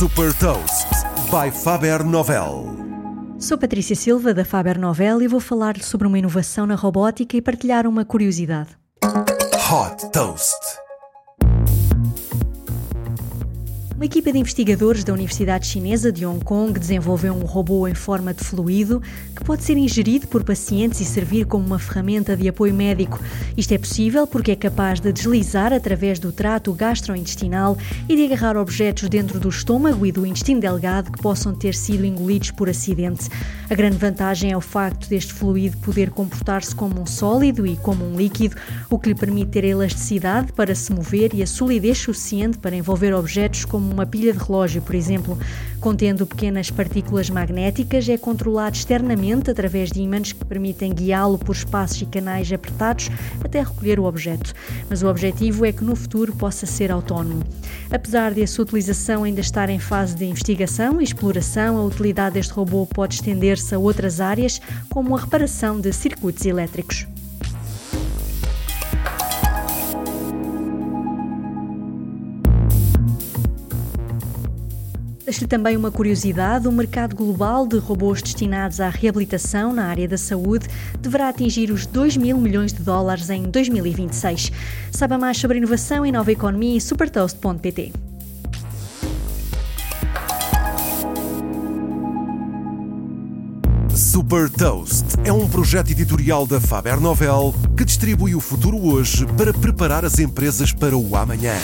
Super Toast by Faber Novel. Sou Patrícia Silva da Faber Novel e vou falar-lhe sobre uma inovação na robótica e partilhar uma curiosidade. Hot Toast. Uma equipa de investigadores da Universidade Chinesa de Hong Kong desenvolveu um robô em forma de fluido que pode ser ingerido por pacientes e servir como uma ferramenta de apoio médico. Isto é possível porque é capaz de deslizar através do trato gastrointestinal e de agarrar objetos dentro do estômago e do intestino delgado que possam ter sido engolidos por acidente. A grande vantagem é o facto deste fluido poder comportar-se como um sólido e como um líquido, o que lhe permite ter a elasticidade para se mover e a solidez suficiente para envolver objetos como uma pilha de relógio, por exemplo, contendo pequenas partículas magnéticas, é controlado externamente através de ímãs que permitem guiá-lo por espaços e canais apertados até recolher o objeto. Mas o objetivo é que no futuro possa ser autónomo. Apesar de a sua utilização ainda estar em fase de investigação e exploração, a utilidade deste robô pode estender-se a outras áreas, como a reparação de circuitos elétricos. Deixo-lhe também uma curiosidade: o mercado global de robôs destinados à reabilitação na área da saúde deverá atingir os 2 mil milhões de dólares em 2026. Saiba mais sobre inovação e nova economia em supertoast.pt. Super Toast é um projeto editorial da Faber Novel que distribui o futuro hoje para preparar as empresas para o amanhã.